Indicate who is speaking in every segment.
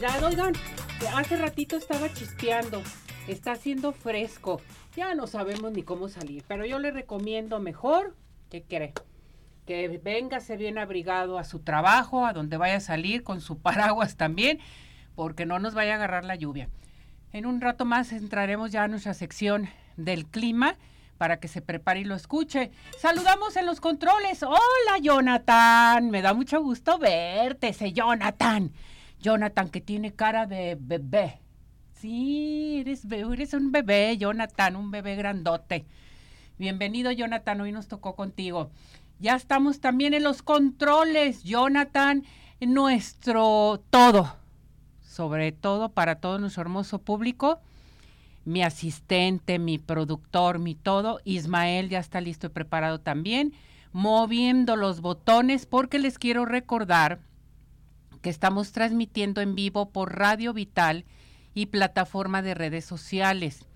Speaker 1: Barbaridad. Oigan, hace ratito estaba chispeando, está haciendo fresco. Ya no sabemos ni cómo salir, pero yo le recomiendo mejor, ¿qué cree? Que véngase bien abrigado a su trabajo, a donde vaya a salir con su paraguas también, porque no nos vaya a agarrar la lluvia. En un rato más entraremos ya a nuestra sección del clima para que se prepare y lo escuche. Saludamos en los controles. Hola, Jonathan. Me da mucho gusto verte, ese Jonathan. Jonathan, que tiene cara de bebé. Sí, eres, un bebé, Jonathan, un bebé grandote. Bienvenido, Jonathan. Hoy nos tocó contigo. Ya estamos también en los controles, Jonathan, nuestro todo, sobre todo para todo nuestro hermoso público mi asistente, mi productor, mi todo. Ismael ya está listo y preparado también, moviendo los botones porque les quiero recordar que estamos transmitiendo en vivo por Radio Vital y plataforma de redes sociales.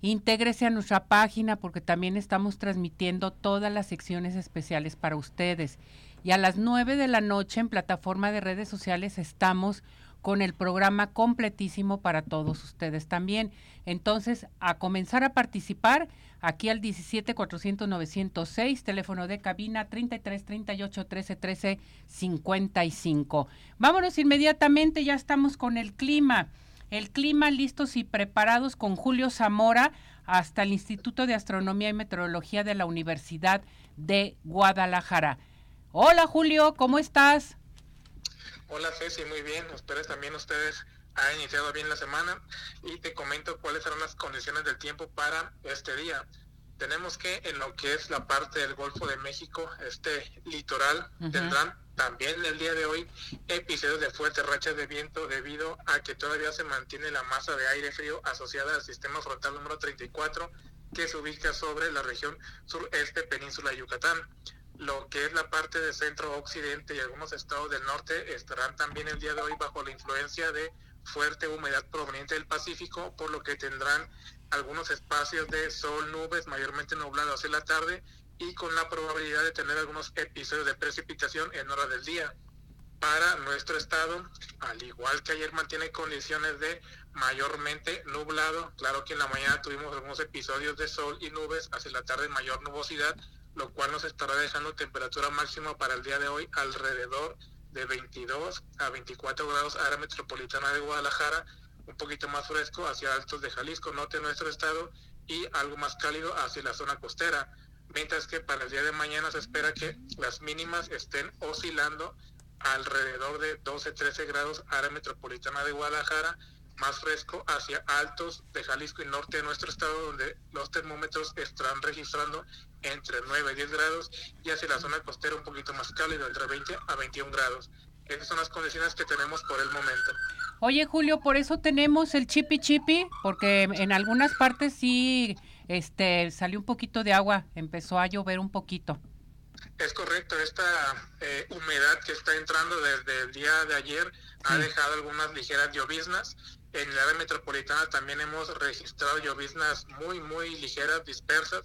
Speaker 1: Intégrese a nuestra página porque también estamos transmitiendo todas las secciones especiales para ustedes. Y a las 9 de la noche en plataforma de redes sociales estamos con el programa completísimo para todos ustedes también. Entonces, a comenzar a participar aquí al 17 400 906, teléfono de cabina 33 38 13 13 55. Vámonos inmediatamente, ya estamos con el clima. El clima listos y preparados con Julio Zamora hasta el Instituto de Astronomía y Meteorología de la Universidad de Guadalajara. Hola Julio, ¿cómo estás?
Speaker 2: Hola Ceci, muy bien. Espero también ustedes han iniciado bien la semana y te comento cuáles serán las condiciones del tiempo para este día. Tenemos que en lo que es la parte del Golfo de México, este litoral, tendrán también el día de hoy episodios de fuertes rachas de viento debido a que todavía se mantiene la masa de aire frío asociada al sistema frontal número 34 que se ubica sobre la región sureste península de Yucatán lo que es la parte de centro occidente y algunos estados del norte estarán también el día de hoy bajo la influencia de fuerte humedad proveniente del Pacífico, por lo que tendrán algunos espacios de sol, nubes, mayormente nublado hacia la tarde y con la probabilidad de tener algunos episodios de precipitación en hora del día. Para nuestro estado, al igual que ayer mantiene condiciones de mayormente nublado, claro que en la mañana tuvimos algunos episodios de sol y nubes, hacia la tarde mayor nubosidad, lo cual nos estará dejando temperatura máxima para el día de hoy alrededor de 22 a 24 grados área metropolitana de Guadalajara, un poquito más fresco hacia altos de Jalisco, norte de nuestro estado, y algo más cálido hacia la zona costera. Mientras que para el día de mañana se espera que las mínimas estén oscilando alrededor de 12-13 grados área metropolitana de Guadalajara, más fresco hacia altos de Jalisco y norte de nuestro estado, donde los termómetros estarán registrando entre 9 y 10 grados y hacia la zona costera un poquito más cálido, entre 20 a 21 grados. Esas son las condiciones que tenemos por el momento.
Speaker 1: Oye, Julio, por eso tenemos el chipi chipi, porque en algunas partes sí este, salió un poquito de agua, empezó a llover un poquito.
Speaker 2: Es correcto, esta eh, humedad que está entrando desde el día de ayer ha dejado algunas ligeras lloviznas en el área metropolitana también hemos registrado lloviznas muy, muy ligeras, dispersas.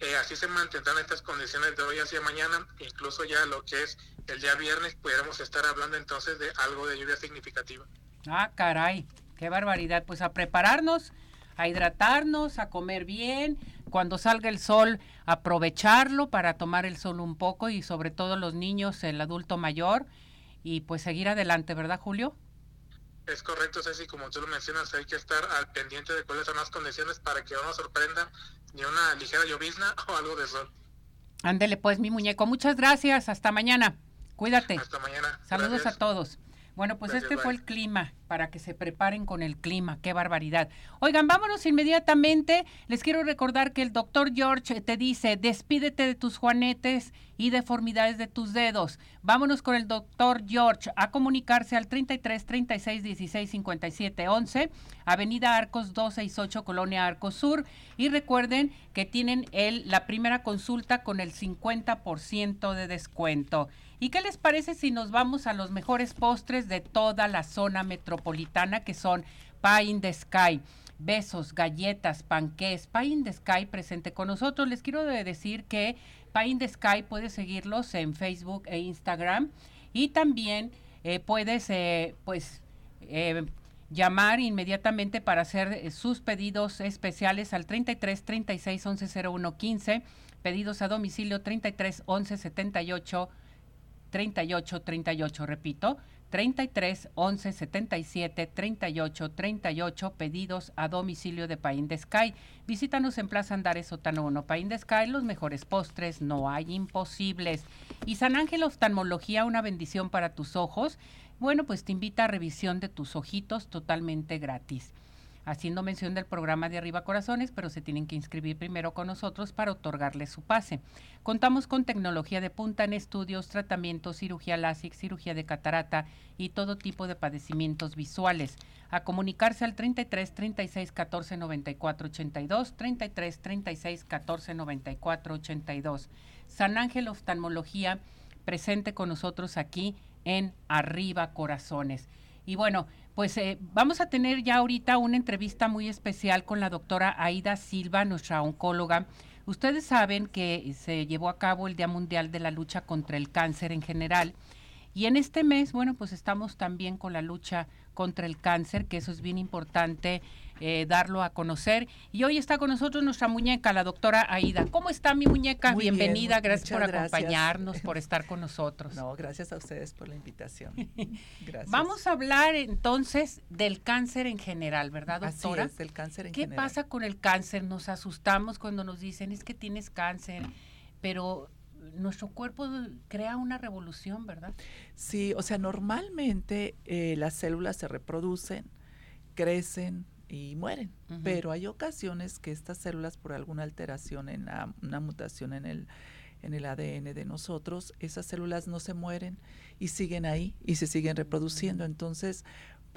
Speaker 2: Eh, así se mantendrán estas condiciones de hoy hacia mañana, incluso ya lo que es el día viernes, pudiéramos estar hablando entonces de algo de lluvia significativa.
Speaker 1: Ah, caray, qué barbaridad. Pues a prepararnos, a hidratarnos, a comer bien, cuando salga el sol, aprovecharlo para tomar el sol un poco y sobre todo los niños, el adulto mayor, y pues seguir adelante, ¿verdad, Julio?
Speaker 2: Es correcto, Ceci, como tú lo mencionas, hay que estar al pendiente de cuáles son las condiciones para que no nos sorprenda ni una ligera llovizna o algo de sol.
Speaker 1: Ándele pues, mi muñeco. Muchas gracias. Hasta mañana. Cuídate.
Speaker 2: Hasta mañana.
Speaker 1: Saludos a todos. Bueno, pues
Speaker 2: Gracias,
Speaker 1: este fue el clima, para que se preparen con el clima, qué barbaridad. Oigan, vámonos inmediatamente. Les quiero recordar que el doctor George te dice, despídete de tus juanetes y deformidades de tus dedos. Vámonos con el doctor George a comunicarse al 33 36 16 57 11, Avenida Arcos 268, Colonia Arcos Sur. Y recuerden que tienen el, la primera consulta con el 50% de descuento. ¿Y qué les parece si nos vamos a los mejores postres de toda la zona metropolitana que son Pie in the Sky? Besos, galletas, panqués, Pie in the Sky presente con nosotros. Les quiero de- decir que Pie in the Sky puedes seguirlos en Facebook e Instagram y también eh, puedes eh, pues eh, llamar inmediatamente para hacer eh, sus pedidos especiales al 33 36 11 01 15, pedidos a domicilio 33 11 78 38 38, repito, 33 11 77 38 38, pedidos a domicilio de Paín de Sky. Visítanos en Plaza Andares Sotano 1, Paín de Sky, los mejores postres, no hay imposibles. Y San Ángel Oftalmología, una bendición para tus ojos. Bueno, pues te invita a revisión de tus ojitos totalmente gratis haciendo mención del programa de Arriba Corazones, pero se tienen que inscribir primero con nosotros para otorgarles su pase. Contamos con tecnología de punta en estudios, tratamientos, cirugía LASIK, cirugía de catarata y todo tipo de padecimientos visuales. A comunicarse al 33 36 14 94 82, 33 36 14 94 82. San Ángel Oftalmología presente con nosotros aquí en Arriba Corazones. Y bueno, pues eh, vamos a tener ya ahorita una entrevista muy especial con la doctora Aida Silva, nuestra oncóloga. Ustedes saben que se llevó a cabo el Día Mundial de la Lucha contra el Cáncer en general. Y en este mes, bueno, pues estamos también con la lucha contra el cáncer, que eso es bien importante eh, darlo a conocer. Y hoy está con nosotros nuestra muñeca, la doctora Aida. ¿Cómo está mi muñeca?
Speaker 3: Muy
Speaker 1: Bienvenida, gracias por
Speaker 3: gracias.
Speaker 1: acompañarnos, por estar con nosotros.
Speaker 3: No, gracias a ustedes por la invitación. Gracias.
Speaker 1: Vamos a hablar entonces del cáncer en general, ¿verdad,
Speaker 3: Así
Speaker 1: doctora?
Speaker 3: es, del cáncer en
Speaker 1: ¿Qué
Speaker 3: general.
Speaker 1: pasa con el cáncer? Nos asustamos cuando nos dicen es que tienes cáncer, pero nuestro cuerpo crea una revolución, ¿verdad?
Speaker 3: Sí, o sea, normalmente eh, las células se reproducen, crecen y mueren, pero hay ocasiones que estas células por alguna alteración en la- una mutación en el en el ADN de nosotros, esas células no se mueren y siguen ahí y se siguen reproduciendo. Entonces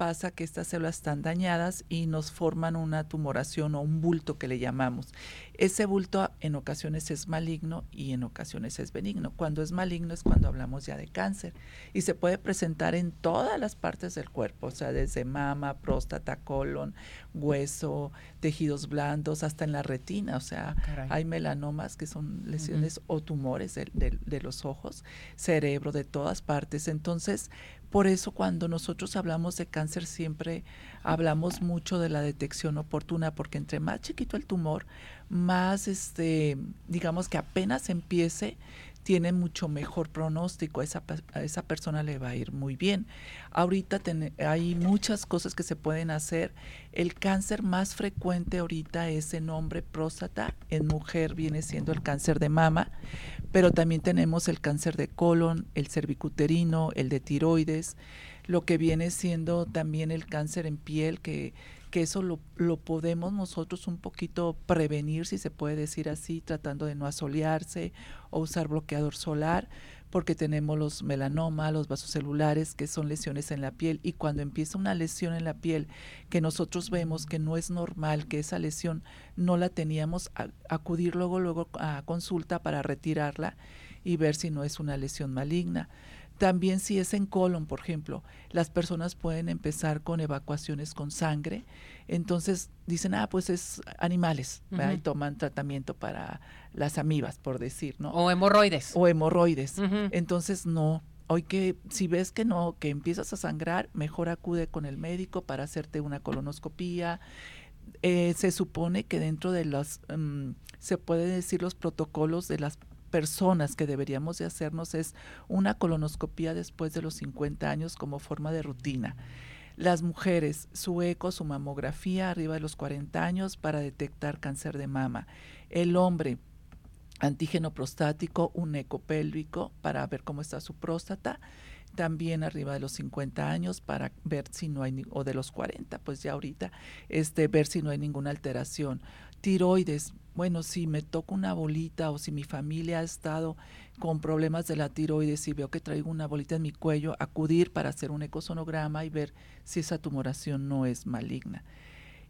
Speaker 3: pasa que estas células están dañadas y nos forman una tumoración o un bulto que le llamamos. Ese bulto en ocasiones es maligno y en ocasiones es benigno. Cuando es maligno es cuando hablamos ya de cáncer y se puede presentar en todas las partes del cuerpo, o sea, desde mama, próstata, colon, hueso, tejidos blandos, hasta en la retina, o sea,
Speaker 1: Caray.
Speaker 3: hay melanomas que son lesiones o tumores de, de- de los ojos, cerebro, de todas partes. Entonces, por eso cuando nosotros hablamos de cáncer siempre hablamos mucho de la detección oportuna, porque entre más chiquito el tumor, más este, digamos que apenas empiece, tiene mucho mejor pronóstico, a esa, esa persona le va a ir muy bien. Ahorita hay muchas cosas que se pueden hacer. El cáncer más frecuente ahorita es en hombre próstata, en mujer viene siendo el cáncer de mama, pero también tenemos el cáncer de colon, el cervicuterino, el de tiroides, lo que viene siendo también el cáncer en piel, que, que eso lo, lo podemos nosotros un poquito prevenir, si se puede decir así, tratando de no asolearse o usar bloqueador solar, porque tenemos los melanomas, los vasocelulares, que son lesiones en la piel, y cuando empieza una lesión en la piel, que nosotros vemos que no es normal, que esa lesión no la teníamos, a- acudir luego, luego a consulta para retirarla y ver si no es una lesión maligna. También si es en colon, por ejemplo, las personas pueden empezar con evacuaciones con sangre. Entonces dicen, ah, pues es animales, y toman tratamiento para las amibas, por decir, ¿no?
Speaker 1: O hemorroides.
Speaker 3: O hemorroides. Entonces no. Hoy que si ves que no, que empiezas a sangrar, mejor acude con el médico para hacerte una colonoscopía. Eh, se supone que dentro de los, mm, se puede decir los protocolos de las personas que deberíamos de hacernos es una colonoscopía después de los 50 años como forma de rutina. Las mujeres, su eco, su mamografía arriba de los 40 años para detectar cáncer de mama. El hombre, antígeno prostático, un eco pélvico para ver cómo está su próstata también arriba de los 50 años para ver si no hay o de los 40, pues ya ahorita este ver si no hay ninguna alteración. Tiroides, bueno, si me toco una bolita o si mi familia ha estado con problemas de la tiroides y veo que traigo una bolita en mi cuello, acudir para hacer un ecosonograma y ver si esa tumoración no es maligna.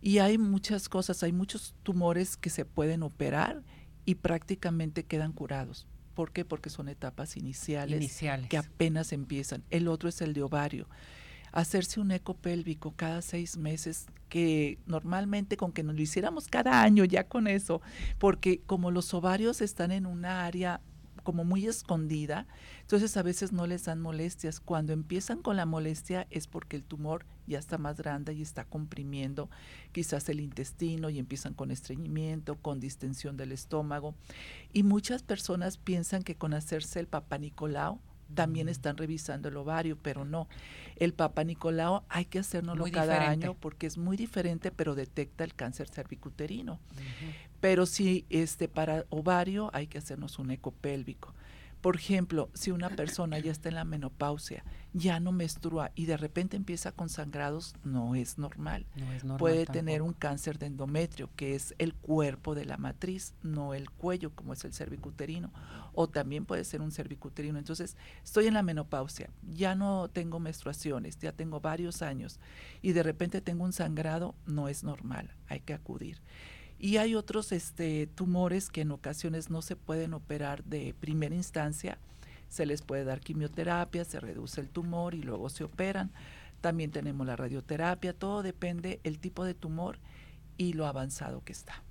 Speaker 3: Y hay muchas cosas, hay muchos tumores que se pueden operar y prácticamente quedan curados. ¿Por qué? Porque son etapas iniciales, que apenas empiezan. El otro es el de ovario. Hacerse un eco pélvico cada seis meses, que normalmente con que nos lo hiciéramos cada año ya con eso, porque como los ovarios están en una área como muy escondida, entonces a veces no les dan molestias. Cuando empiezan con la molestia es porque el tumor ya está más grande y está comprimiendo quizás el intestino y empiezan con estreñimiento, con distensión del estómago. Y muchas personas piensan que con hacerse el Papa Nicolau también están revisando el ovario, pero no. El Papa Nicolau hay que hacérnoslo cada año porque es muy diferente, pero detecta el cáncer cervicuterino. Pero si este para ovario hay que hacernos un eco pélvico. Por ejemplo, si una persona ya está en la menopausia, ya no menstrua y de repente empieza con sangrados, no es normal. Puede tener un cáncer de endometrio, que es el cuerpo de la matriz, no el cuello, como es el cervicuterino. O también puede ser un cervicuterino. Entonces, estoy en la menopausia, ya no tengo menstruaciones, ya tengo varios años y de repente tengo un sangrado, no es normal, hay que acudir. Y hay otros este, tumores que en ocasiones no se pueden operar de primera instancia. Se les puede dar quimioterapia, se reduce el tumor y luego se operan. También tenemos la radioterapia, todo depende el tipo de tumor y lo avanzado que está.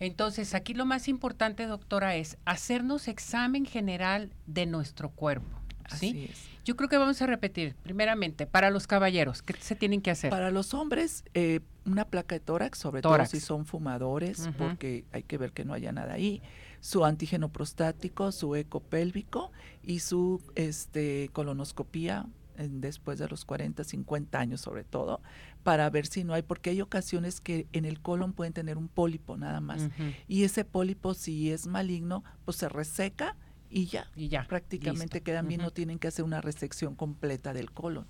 Speaker 1: Entonces, aquí lo más importante, doctora, es hacernos examen general de nuestro cuerpo. ¿Sí? Yo creo que vamos a repetir, primeramente, para los caballeros, ¿qué se tienen que hacer?
Speaker 3: Para los hombres, eh, una placa de tórax, sobre todo si son fumadores, porque hay que ver que no haya nada ahí, su antígeno prostático, su eco pélvico y su este, colonoscopía después de los 40, 50 años sobre todo, para ver si no hay, porque hay ocasiones que en el colon pueden tener un pólipo nada más. Y ese pólipo, si es maligno, pues se reseca y ya, y ya prácticamente quedan bien, no tienen que hacer una resección completa del colon.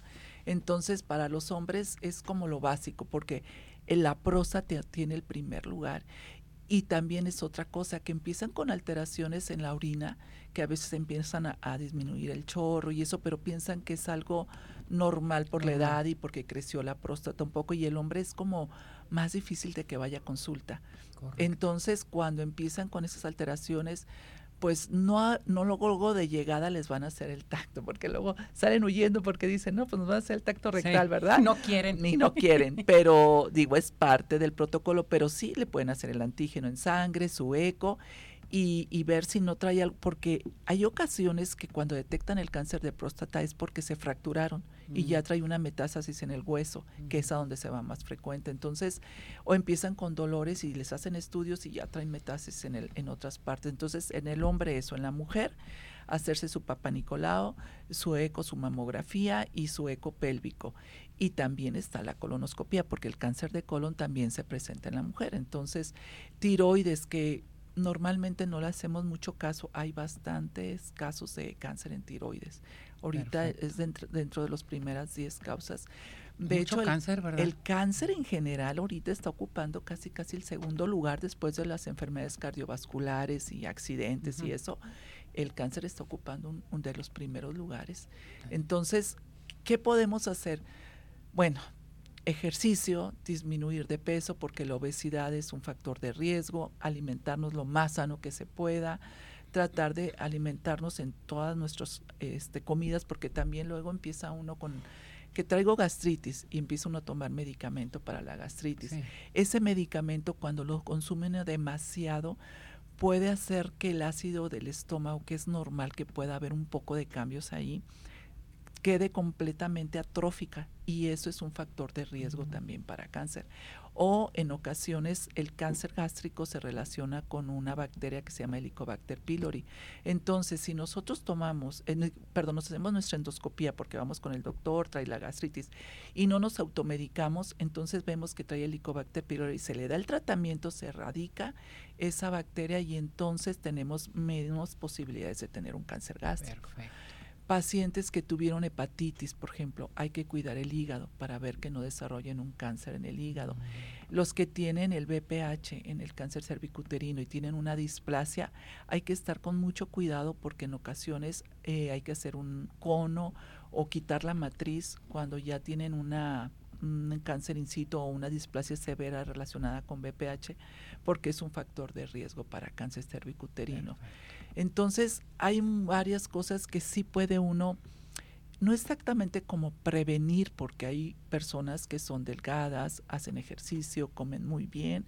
Speaker 3: Entonces, para los hombres es como lo básico, porque la próstata tiene el primer lugar. Y también es otra cosa, que empiezan con alteraciones en la orina, que a veces empiezan a, disminuir el chorro y eso, pero piensan que es algo normal por la edad y porque creció la próstata un poco y el hombre es como más difícil de que vaya a consulta. Entonces, cuando empiezan con esas alteraciones, pues no, no luego de llegada les van a hacer el tacto, porque luego salen huyendo porque dicen, no, pues nos van a hacer el tacto rectal, ¿verdad?
Speaker 1: No quieren.
Speaker 3: Ni no quieren, pero digo, es parte del protocolo, pero sí le pueden hacer el antígeno en sangre, su eco, y, ver si no trae algo, porque hay ocasiones que cuando detectan el cáncer de próstata es porque se fracturaron y ya trae una metástasis en el hueso, que es a donde se va más frecuente. Entonces, o empiezan con dolores y les hacen estudios y ya traen metástasis en, el, en otras partes. Entonces, en el hombre eso, en la mujer, hacerse su papá Nicolau, su eco, su mamografía y su eco pélvico. Y también está la colonoscopia, porque el cáncer de colon también se presenta en la mujer. Entonces, tiroides que normalmente no le hacemos mucho caso. Hay bastantes casos de cáncer en tiroides. Ahorita es dentro, dentro, de las primeras 10 causas. De hecho, el, cáncer, ¿verdad? el cáncer en general ahorita está ocupando casi casi el segundo lugar después de las enfermedades cardiovasculares y accidentes y eso. El cáncer está ocupando un de los primeros lugares. Entonces, ¿qué podemos hacer? Bueno, ejercicio, disminuir de peso porque la obesidad es un factor de riesgo, alimentarnos lo más sano que se pueda, tratar de alimentarnos en todas nuestras este, comidas porque también luego empieza uno con que traigo gastritis y empieza uno a tomar medicamento para la gastritis. Ese medicamento cuando lo consumen demasiado puede hacer que el ácido del estómago, que es normal que pueda haber un poco de cambios ahí, quede completamente atrófica y eso es un factor de riesgo también para cáncer. O en ocasiones el cáncer gástrico se relaciona con una bacteria que se llama Helicobacter pylori. Entonces, si nosotros tomamos, perdón, nos hacemos nuestra endoscopía porque vamos con el doctor, trae la gastritis y no nos automedicamos, entonces vemos que trae Helicobacter pylori, se le da el tratamiento, se erradica esa bacteria y entonces tenemos menos posibilidades de tener un cáncer gástrico. Perfecto. Pacientes que tuvieron hepatitis, por ejemplo, hay que cuidar el hígado para ver que no desarrollen un cáncer en el hígado. Los que tienen el BPH en el cáncer cervicuterino y tienen una displasia, hay que estar con mucho cuidado porque en ocasiones eh, hay que hacer un cono o quitar la matriz cuando ya tienen una un cáncer in situ o una displasia severa relacionada con BPH, porque es un factor de riesgo para cáncer cervicuterino. Entonces, hay varias cosas que sí puede uno, no exactamente como prevenir, porque hay personas que son delgadas, hacen ejercicio, comen muy bien,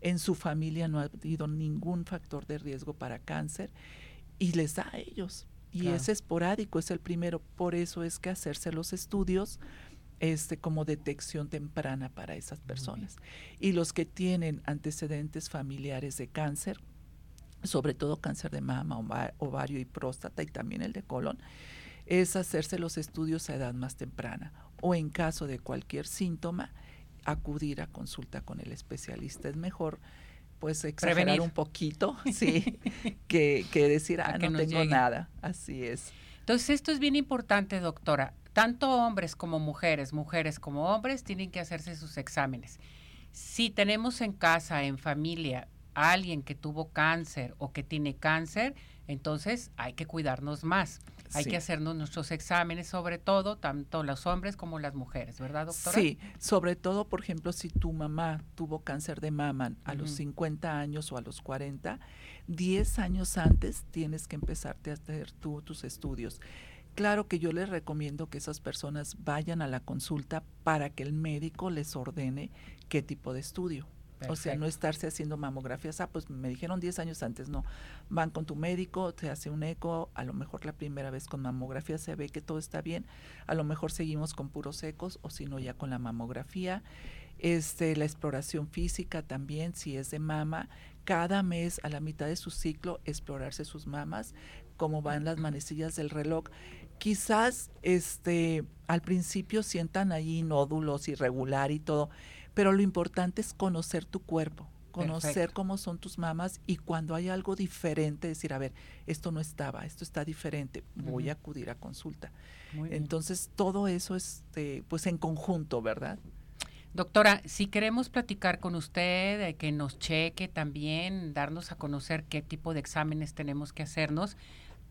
Speaker 3: en su familia no ha habido ningún factor de riesgo para cáncer y les da a ellos. Y es esporádico, es el primero. Por eso es que hacerse los estudios este, como detección temprana para esas personas. Y los que tienen antecedentes familiares de cáncer, sobre todo cáncer de mama, ovario y próstata y también el de colon, es hacerse los estudios a edad más temprana o en caso de cualquier síntoma, acudir a consulta con el especialista. Es mejor pues exagerar un poquito, sí, que, decir, ah, no tengo nada. Así es.
Speaker 1: Entonces, esto es bien importante, doctora. Tanto hombres como mujeres, mujeres como hombres, tienen que hacerse sus exámenes. Si tenemos en casa, en familia, alguien que tuvo cáncer o que tiene cáncer, entonces hay que cuidarnos más. Hay que hacernos nuestros exámenes, sobre todo, tanto los hombres como las mujeres, ¿verdad, doctora?
Speaker 3: Sí, sobre todo, por ejemplo, si tu mamá tuvo cáncer de mama a los 50 años o a los 40, 10 años antes tienes que empezarte a hacer tú tus estudios. Claro que yo les recomiendo que esas personas vayan a la consulta para que el médico les ordene qué tipo de estudio. O sea, no estarse haciendo mamografías, ah, pues me dijeron 10 años antes, no. Van con tu médico, te hace un eco, a lo mejor la primera vez con mamografía se ve que todo está bien, a lo mejor seguimos con puros ecos o si no ya con la mamografía. Este, la exploración física también, si es de mama, cada mes a la mitad de su ciclo explorarse sus mamas, cómo van las manecillas del reloj. Quizás este al principio sientan ahí nódulos irregular y todo, pero lo importante es conocer tu cuerpo, conocer cómo son tus mamas y cuando hay algo diferente, decir, a ver, esto no estaba, esto está diferente, voy a acudir a consulta. Entonces, todo eso, este, pues en conjunto, ¿verdad?
Speaker 1: Doctora, si queremos platicar con usted, que nos cheque también, darnos a conocer qué tipo de exámenes tenemos que hacernos,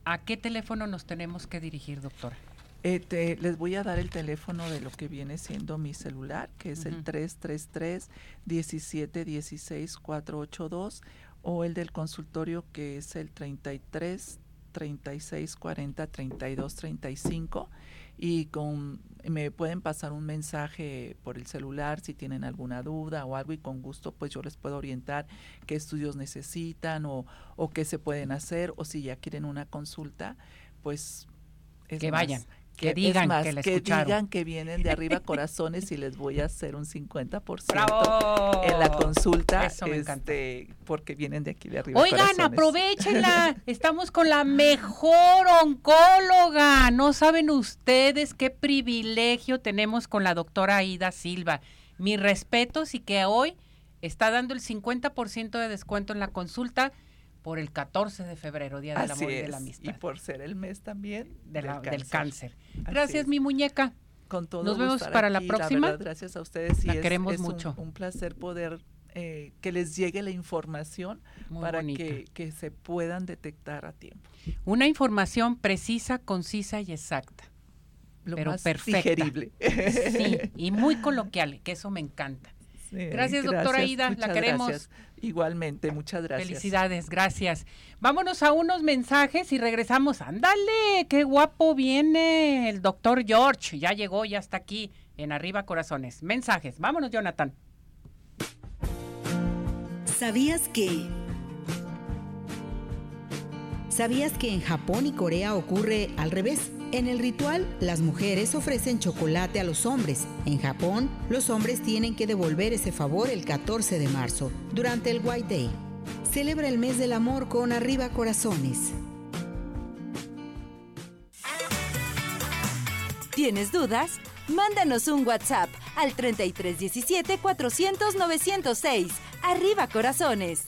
Speaker 1: ¿a qué teléfono nos tenemos que dirigir, doctora?
Speaker 3: Eh, les voy a dar el teléfono de lo que viene siendo mi celular, que es el 333-1716-482, o el del consultorio, que es el 33 36 40 32 35 y con me pueden pasar un mensaje por el celular si tienen alguna duda o algo y con gusto pues yo les puedo orientar qué estudios necesitan o, o qué se pueden hacer o si ya quieren una consulta pues
Speaker 1: que vayan que digan que,
Speaker 3: que digan que vienen de arriba corazones y les voy a hacer un 50% en la consulta este, porque vienen de aquí de arriba
Speaker 1: Oigan, aprovechenla. Estamos con la mejor oncóloga. No saben ustedes qué privilegio tenemos con la doctora Aida Silva. Mis respetos y que hoy está dando el 50% de descuento en la consulta por el 14 de febrero, Día del Amor y de la Amistad.
Speaker 3: Y por ser el mes también
Speaker 1: del, cáncer. Gracias, mi muñeca.
Speaker 3: Con todo
Speaker 1: Nos vemos para la próxima.
Speaker 3: gracias a ustedes.
Speaker 1: la queremos mucho.
Speaker 3: Un, placer poder eh, que les llegue la información para que, que, se puedan detectar a tiempo.
Speaker 1: Una información precisa, concisa y exacta. Lo pero más perfecta. digerible. Sí, y muy coloquial, que eso me encanta gracias, doctora Ida, la queremos.
Speaker 3: Igualmente, muchas gracias.
Speaker 1: Felicidades, gracias. Vámonos a unos mensajes y regresamos. Ándale, qué guapo viene el doctor George. Ya llegó, ya está aquí en Arriba Corazones. Mensajes, vámonos, Jonathan.
Speaker 4: ¿Sabías que... ¿Sabías que en Japón y Corea ocurre al revés? En el ritual, las mujeres ofrecen chocolate a los hombres. En Japón, los hombres tienen que devolver ese favor el 14 de marzo, durante el White Day. Celebra el mes del amor con Arriba Corazones.
Speaker 5: ¿Tienes dudas? Mándanos un WhatsApp al 3317 400 906. Arriba Corazones.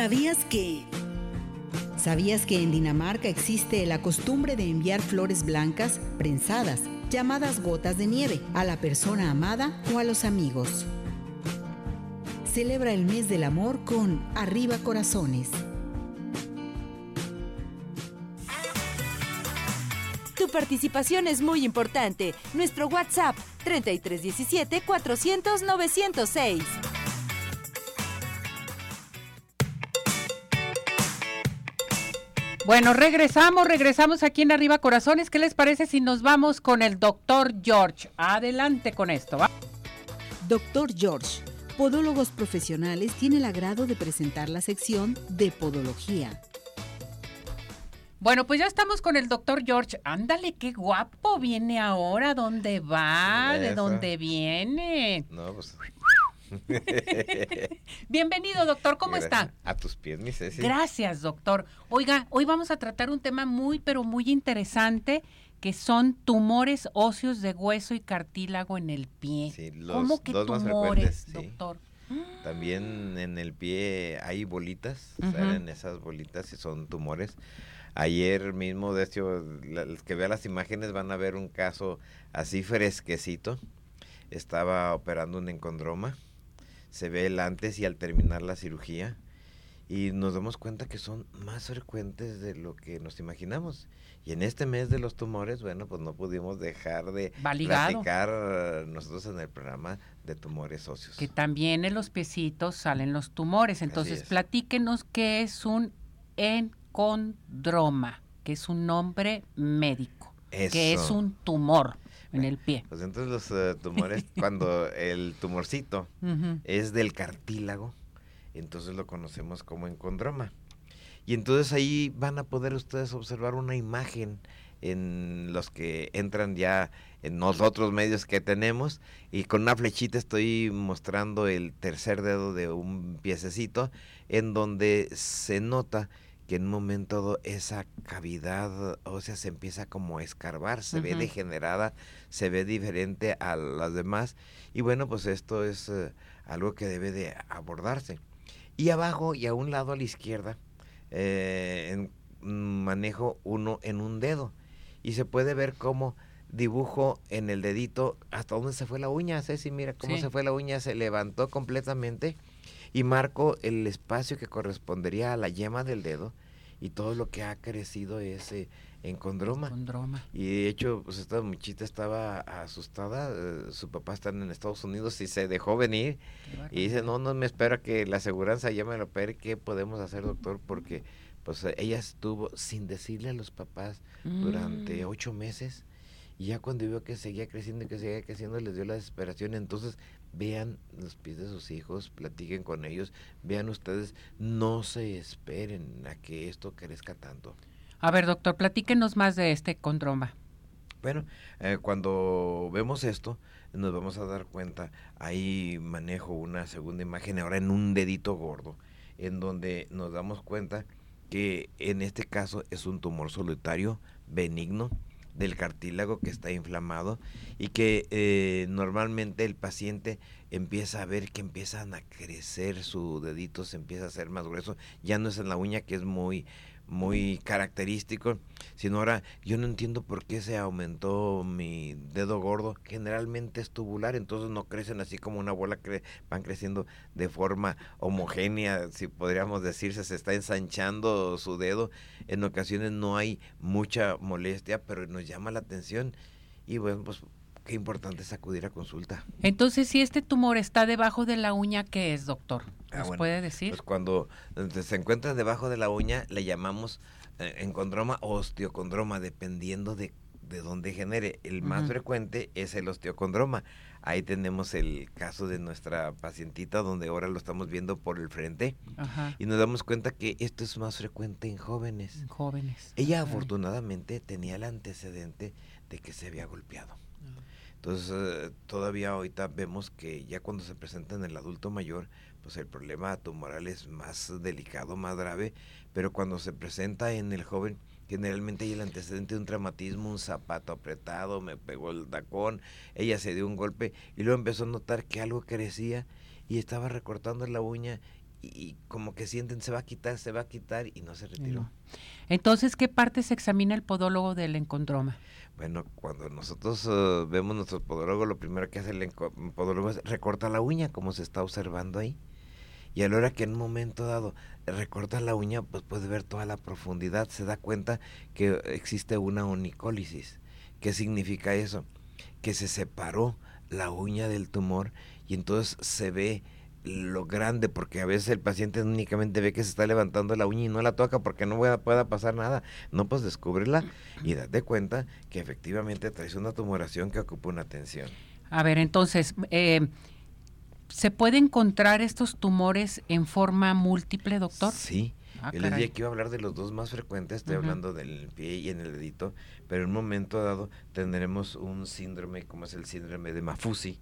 Speaker 4: ¿Sabías que... ¿Sabías que en Dinamarca existe la costumbre de enviar flores blancas prensadas, llamadas gotas de nieve, a la persona amada o a los amigos? Celebra el mes del amor con Arriba Corazones.
Speaker 5: Tu participación es muy importante. Nuestro WhatsApp 3317 400 906.
Speaker 1: Bueno, regresamos, regresamos aquí en Arriba Corazones. ¿Qué les parece si nos vamos con el doctor George? Adelante con esto, ¿va?
Speaker 4: Doctor George, Podólogos Profesionales, tiene el agrado de presentar la sección de Podología.
Speaker 1: Bueno, pues ya estamos con el doctor George. Ándale, qué guapo viene ahora. ¿Dónde va? ¿De dónde viene?
Speaker 6: No, pues
Speaker 1: Bienvenido, doctor. ¿Cómo está?
Speaker 6: A tus pies, mi Ceci.
Speaker 1: Gracias, doctor. Oiga, hoy vamos a tratar un tema muy, pero muy interesante que son tumores óseos de hueso y cartílago en el pie.
Speaker 6: Sí, los
Speaker 1: ¿Cómo que
Speaker 6: dos más
Speaker 1: tumores,
Speaker 6: sí.
Speaker 1: doctor?
Speaker 6: También en el pie hay bolitas, salen esas bolitas y son tumores. Ayer mismo, de hecho, los que vean las imágenes van a ver un caso así fresquecito. Estaba operando un encondroma. Se ve el antes y al terminar la cirugía. Y nos damos cuenta que son más frecuentes de lo que nos imaginamos. Y en este mes de los tumores, bueno, pues no pudimos dejar de platicar eh, nosotros en el programa de tumores óseos.
Speaker 1: Que también en los piecitos salen los tumores. Entonces,
Speaker 6: es.
Speaker 1: platíquenos qué es un encondroma, que es un nombre médico, que es
Speaker 6: Eso.
Speaker 1: un tumor en el pie.
Speaker 6: Pues entonces los eh, tumores, cuando el tumorcito es del cartílago, entonces lo conocemos como encondroma. Y entonces ahí van a poder ustedes observar una imagen en los que entran ya en los otros medios que tenemos y con una flechita estoy mostrando el tercer dedo de un piececito en donde se nota que en un momento dado esa cavidad ósea se empieza como a escarbar, se ve degenerada, se ve diferente a las demás y bueno pues esto es eh, algo que debe de abordarse. Y abajo y a un lado a la izquierda eh, en- mm, manejo uno en un dedo y se puede ver cómo dibujo en el dedito hasta dónde se fue la uña, Ceci, mira cómo
Speaker 1: Sí.
Speaker 6: se fue la uña, se levantó completamente y marco el espacio que correspondería a la yema del dedo y todo lo que ha crecido ese encondroma.
Speaker 1: Encondroma.
Speaker 6: Y de hecho, pues esta muchita estaba asustada, eh, su papá está en Estados Unidos y se dejó venir y dice, no, no me espera que la aseguranza ya me lo opere, ¿qué podemos hacer, doctor? Porque pues eh, ella estuvo sin decirle a los papás durante
Speaker 1: Mm.
Speaker 6: ocho meses Y ya cuando vio que seguía creciendo y que seguía creciendo, les dio la desesperación. Entonces, vean los pies de sus hijos, platiquen con ellos, vean ustedes, no se esperen a que esto crezca tanto.
Speaker 1: A ver, doctor, platíquenos más de este condroma.
Speaker 6: Bueno, eh, cuando vemos esto, nos vamos a dar cuenta, ahí manejo una segunda imagen ahora en un dedito gordo, en donde nos damos cuenta que en este caso es un tumor solitario benigno, del cartílago que está inflamado y que eh, normalmente el paciente empieza a ver que empiezan a crecer su dedito, se empieza a hacer más grueso, ya no es en la uña que es muy muy característico, sino ahora yo no entiendo por qué se aumentó mi dedo gordo, generalmente es tubular, entonces no crecen así como una bola, cre van creciendo de forma homogénea, si podríamos decirse, se está ensanchando su dedo, en ocasiones no hay mucha molestia, pero nos llama la atención. Y bueno, pues qué importante es acudir a consulta.
Speaker 1: Entonces, si este tumor está debajo de la uña, ¿qué es, doctor?
Speaker 6: Ah,
Speaker 1: ¿Nos
Speaker 6: bueno,
Speaker 1: puede decir?
Speaker 6: Pues cuando eh, se encuentra debajo de la uña, le llamamos eh, encondroma o osteocondroma, dependiendo de, de dónde genere. El más frecuente es el osteocondroma. Ahí tenemos el caso de nuestra pacientita, donde ahora lo estamos viendo por el frente.
Speaker 1: Ajá.
Speaker 6: Y nos damos cuenta que esto es más frecuente en jóvenes.
Speaker 1: Jóvenes.
Speaker 6: Ella afortunadamente tenía el antecedente de que se había golpeado. Entonces, eh, todavía ahorita vemos que ya cuando se presenta en el adulto mayor, pues el problema tumoral es más delicado, más grave, pero cuando se presenta en el joven, generalmente hay el antecedente de un traumatismo, un zapato apretado, me pegó el tacón, ella se dio un golpe y luego empezó a notar que algo crecía y estaba recortando la uña y, como que sienten se va a quitar, se va a quitar y no se retiró.
Speaker 1: Entonces, ¿qué parte se examina el podólogo del encondroma?
Speaker 6: Bueno, cuando nosotros eh, vemos nuestro podólogo, lo primero que hace el podólogo es recorta la uña, como se está observando ahí. Y a la hora que en un momento dado recorta la uña, pues puede ver toda la profundidad, se da cuenta que existe una onicólisis. ¿Qué significa eso? Que se separó la uña del tumor y entonces se ve lo grande, porque a veces el paciente únicamente ve que se está levantando la uña y no la toca porque no pueda, pueda pasar nada. No, pues descúbrela y date cuenta que efectivamente traes una tumoración que ocupa una atención.
Speaker 1: A ver, entonces, eh, ¿se puede encontrar estos tumores en forma múltiple, doctor?
Speaker 6: Sí.
Speaker 1: Ah,
Speaker 6: Yo les dije que iba a hablar de los dos más frecuentes, estoy hablando del pie y en el dedito, pero en un momento dado tendremos un síndrome como es el síndrome de Mafusi,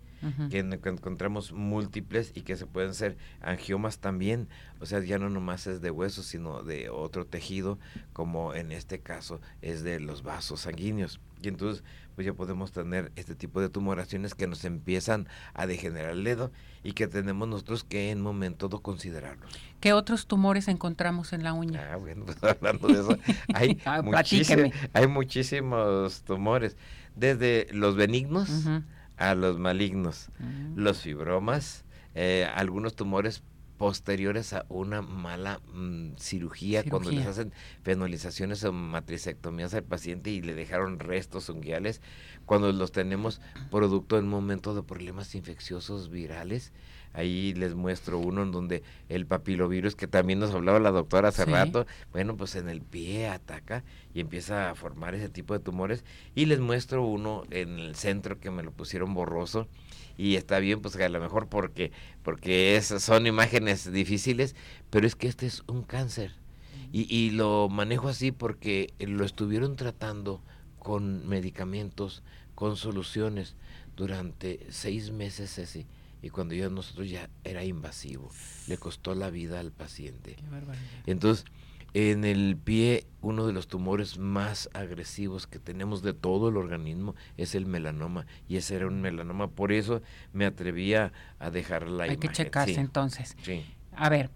Speaker 6: Que, en- que encontramos múltiples y que se pueden ser angiomas también, o sea, ya no nomás es de huesos, sino de otro tejido, como en este caso es de los vasos sanguíneos. Y entonces, pues ya podemos tener este tipo de tumoraciones que nos empiezan a degenerar el dedo y que tenemos nosotros que en momento dado considerarlos.
Speaker 1: ¿Qué otros tumores encontramos en la uña?
Speaker 6: Ah, bueno, pues hablando de eso, hay,
Speaker 1: Ah,
Speaker 6: muchísimo- hay muchísimos tumores, desde los benignos. A los malignos,
Speaker 1: Mm.
Speaker 6: los fibromas, eh, algunos tumores posteriores a una mala mm, cirugía, cuando les hacen fenolizaciones o matricectomías al paciente y le dejaron restos unguiales, cuando los tenemos producto en momento de problemas infecciosos virales. Ahí les muestro uno en donde el papilovirus, que también nos hablaba la doctora hace
Speaker 1: Sí.
Speaker 6: rato, bueno, pues en el pie ataca y empieza a formar ese tipo de tumores. Y les muestro uno en el centro que me lo pusieron borroso y está bien, pues a lo mejor porque, porque es, son imágenes difíciles, pero es que este es un cáncer. Y, y lo manejo así porque lo estuvieron tratando con medicamentos, con soluciones durante seis meses, Ceci. Y cuando ya nosotros ya era invasivo, le costó la vida al paciente.
Speaker 1: Qué barbaridad.
Speaker 6: Entonces, en el pie, uno de los tumores más agresivos que tenemos de todo el organismo es el melanoma. Y ese era un melanoma. Por eso me atrevía a dejar la
Speaker 1: Hay que checarse
Speaker 6: Sí,
Speaker 1: entonces.
Speaker 6: sí.
Speaker 1: A ver,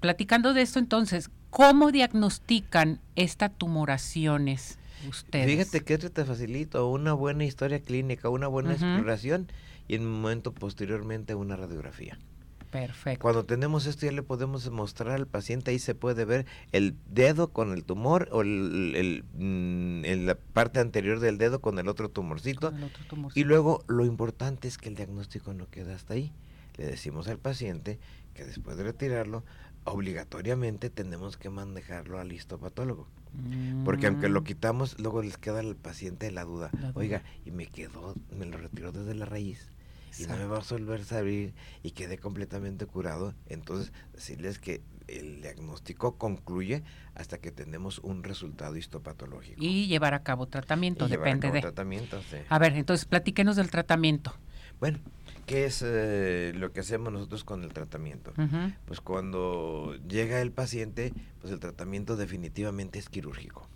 Speaker 1: platicando de esto entonces, ¿cómo diagnostican estas tumoraciones ustedes?
Speaker 6: Fíjate que esto te facilito. Una buena historia clínica, una buena exploración y en un momento posteriormente una radiografía.
Speaker 1: Perfecto.
Speaker 6: Cuando tenemos esto ya le podemos mostrar al paciente, ahí se puede ver el dedo con el tumor o el, el, mm, en la parte anterior del dedo con el otro tumorcito.
Speaker 1: Con el otro
Speaker 6: Y
Speaker 1: tumorcito.
Speaker 6: luego lo importante es que el diagnóstico no queda hasta ahí. Le decimos al paciente que después de retirarlo, obligatoriamente tenemos que manejarlo al histopatólogo. Porque aunque lo
Speaker 1: Mm.
Speaker 6: quitamos, luego les queda al paciente la duda.
Speaker 1: La duda.
Speaker 6: Oiga, y me quedó, me lo retiró desde la raíz. Y no me va a volver a salir y quedé completamente curado. Entonces, decirles que el diagnóstico concluye hasta que tenemos un resultado histopatológico.
Speaker 1: Y llevar a cabo tratamiento,
Speaker 6: Y llevar a
Speaker 1: depende
Speaker 6: cabo
Speaker 1: de.
Speaker 6: tratamiento, sí.
Speaker 1: A ver, entonces platíquenos del tratamiento.
Speaker 6: Bueno, ¿qué es eh, lo que hacemos nosotros con el tratamiento? Pues cuando llega el paciente, pues el tratamiento definitivamente es quirúrgico.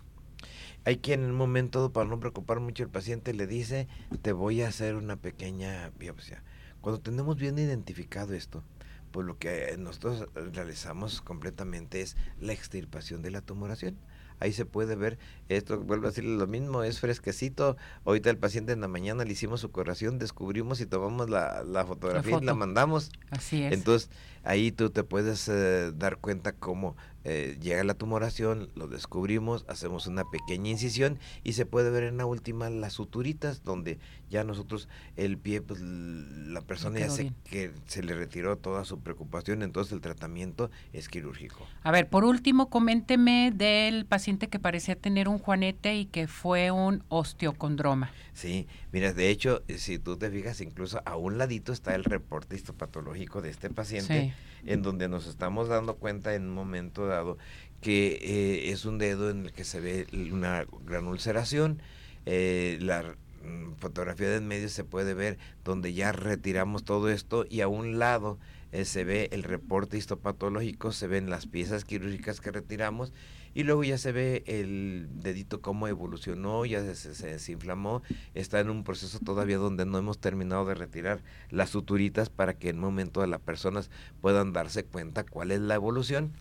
Speaker 6: Hay quien en un momento, para no preocupar mucho el paciente, le dice, te voy a hacer una pequeña biopsia. Cuando tenemos bien identificado esto, pues lo que nosotros realizamos completamente es la extirpación de la tumoración. Ahí se puede ver, esto vuelvo a decirle lo mismo, es fresquecito. Ahorita el paciente en la mañana le hicimos su curación, descubrimos y tomamos la, la fotografía y la mandamos.
Speaker 1: Así es.
Speaker 6: Entonces, ahí tú te puedes eh, dar cuenta cómo eh, llega la tumoración, lo descubrimos, hacemos una pequeña incisión y se puede ver en la última las suturitas donde ya nosotros el pie, pues la persona ya se, que se le retiró toda su preocupación, entonces el tratamiento es quirúrgico.
Speaker 1: A ver, por último, coménteme del paciente que parecía tener un juanete y que fue un osteocondroma.
Speaker 6: Sí, mira, de hecho, eh, si tú te fijas, incluso a un ladito está el reporte histopatológico de este paciente, en donde nos estamos dando cuenta en un momento dado que eh, es un dedo en el que se ve una gran ulceración. eh, la mm, fotografía de en medio se puede ver donde ya retiramos todo esto y a un lado eh, se ve el reporte histopatológico, se ven las piezas quirúrgicas que retiramos y luego ya se ve el dedito cómo evolucionó, ya se, se- se desinflamó, está en un proceso todavía donde no hemos terminado de retirar las suturitas para que en un momento las personas puedan darse cuenta cuál es la evolución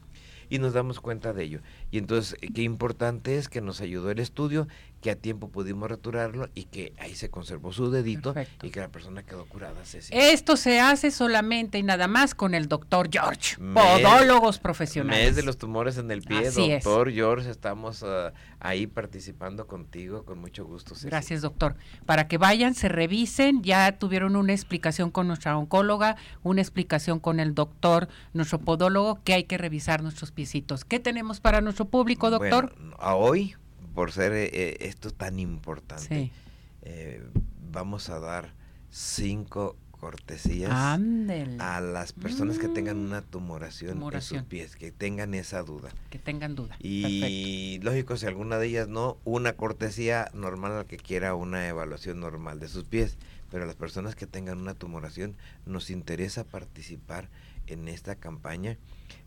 Speaker 6: y nos damos cuenta de ello. Y entonces, eh, qué importante es que nos ayudó el estudio, que a tiempo pudimos retirarlo y que ahí se conservó su dedito
Speaker 1: Perfecto.
Speaker 6: y que la persona quedó curada. Ceci.
Speaker 1: Esto se hace solamente y nada más con el doctor George,
Speaker 6: Mes-
Speaker 1: podólogos profesionales.
Speaker 6: Mes de los tumores en el pie,
Speaker 1: Así es.
Speaker 6: doctor George, estamos ah, ahí participando contigo con mucho gusto. Ceci.
Speaker 1: Gracias, doctor. Para que vayan, se revisen, ya tuvieron una explicación con nuestra oncóloga, una explicación con el doctor, nuestro podólogo, que hay que revisar nuestros piecitos. ¿Qué tenemos para nuestro público, doctor?
Speaker 6: Bueno, a hoy, por ser eh, eh, esto tan importante,
Speaker 1: sí.
Speaker 6: eh, vamos a dar cinco cortesías a las personas que tengan
Speaker 1: Mm.
Speaker 6: una tumoración,
Speaker 1: Tumoración.
Speaker 6: en sus pies, que tengan esa duda.
Speaker 1: que tengan duda. Perfecto.
Speaker 6: Y lógico, si alguna de ellas no, una cortesía normal al que quiera una evaluación normal de sus pies. Pero a las personas que tengan una tumoración, nos interesa participar en esta campaña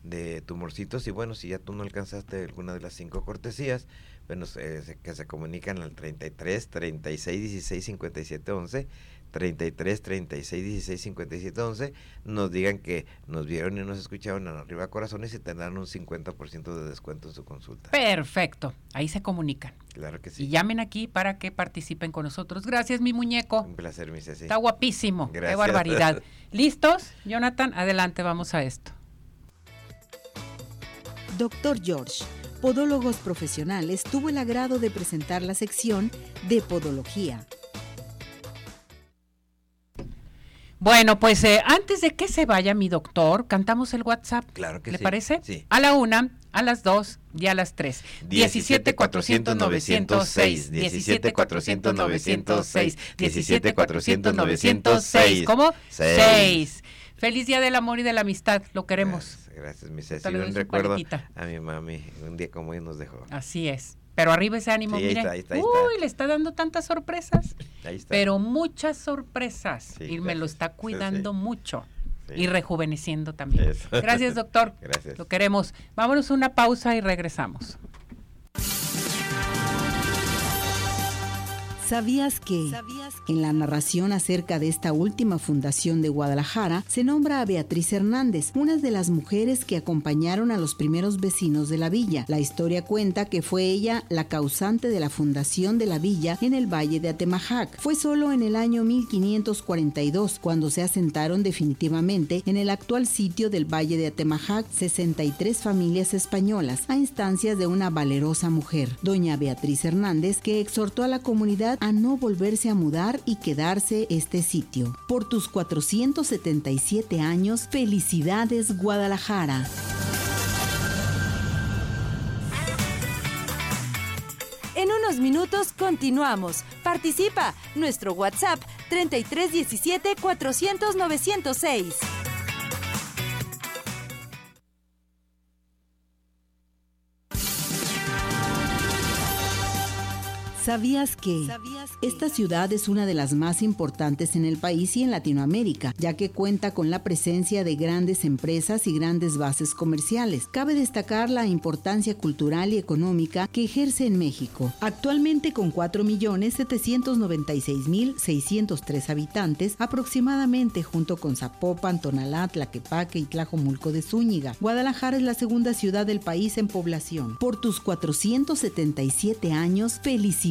Speaker 6: de tumorcitos. Y bueno, si ya tú no alcanzaste alguna de las cinco cortesías, bueno, se- que se comunican al 33 36 16 57 11. 33 36 16 57 11 nos digan que nos vieron y nos escucharon en arriba corazones y tendrán un 50% de descuento en su consulta.
Speaker 1: Perfecto, ahí se comunican.
Speaker 6: Claro que sí.
Speaker 1: Y llamen aquí para que participen con nosotros. Gracias, mi muñeco.
Speaker 6: Un placer, mi Ceci.
Speaker 1: Está guapísimo. Qué
Speaker 6: Gracias.
Speaker 1: barbaridad. ¿Listos? Jonathan, adelante, vamos a esto.
Speaker 4: Doctor George, Podólogos Profesionales, tuvo el agrado de presentar la sección de Podología.
Speaker 1: Bueno, pues eh, antes de que se vaya mi doctor, cantamos el WhatsApp.
Speaker 6: Claro que
Speaker 1: ¿Le
Speaker 6: sí.
Speaker 1: parece?
Speaker 6: Sí.
Speaker 1: A la una, a las dos y a las tres.
Speaker 6: 17 400 906, 17 400 906, 17 400 906.
Speaker 1: ¿Cómo?
Speaker 6: Seis.
Speaker 1: Seis. Feliz Día del Amor y de la Amistad. Lo queremos.
Speaker 6: Gracias, mi Ceci. Un recuerdo
Speaker 1: paletita.
Speaker 6: a mi mami. Un día como hoy nos dejó.
Speaker 1: Así es. Pero arriba ese ánimo,
Speaker 6: Sí, ahí está, ahí está, ahí
Speaker 1: Uy, le está dando tantas sorpresas.
Speaker 6: Ahí está.
Speaker 1: Pero muchas sorpresas.
Speaker 6: Sí,
Speaker 1: y me lo está cuidando
Speaker 6: sí.
Speaker 1: mucho. Y rejuveneciendo también.
Speaker 6: Eso.
Speaker 1: Gracias, doctor.
Speaker 6: Gracias.
Speaker 1: Lo queremos. Vámonos a una pausa y regresamos.
Speaker 4: ¿Sabías que en la narración acerca de esta última fundación de Guadalajara se nombra a Beatriz Hernández, una de las mujeres que acompañaron a los primeros vecinos de la villa? La historia cuenta que fue ella la causante de la fundación de la villa en el Valle de Atemajac. Fue solo en el año 1542 cuando se asentaron definitivamente en el actual sitio del Valle de Atemajac 63 familias españolas a instancias de una valerosa mujer, doña Beatriz Hernández, que exhortó a la comunidad a no volverse a mudar y quedarse este sitio. Por tus 477 años, felicidades Guadalajara.
Speaker 5: unos minutos continuamos. Participa. Nuestro WhatsApp 3317 400 906.
Speaker 4: ¿Sabías que? Esta ciudad es una de las más importantes en el país y en Latinoamérica, ya que cuenta con la presencia de grandes empresas y grandes bases comerciales. Cabe destacar la importancia cultural y económica que ejerce en México. Actualmente con 4.796.603 habitantes, aproximadamente junto con Zapopan, Tonalá, Tlaquepaque y Tlajomulco de Zúñiga. Guadalajara es la segunda ciudad del país en población. Por tus 477 años, felicidades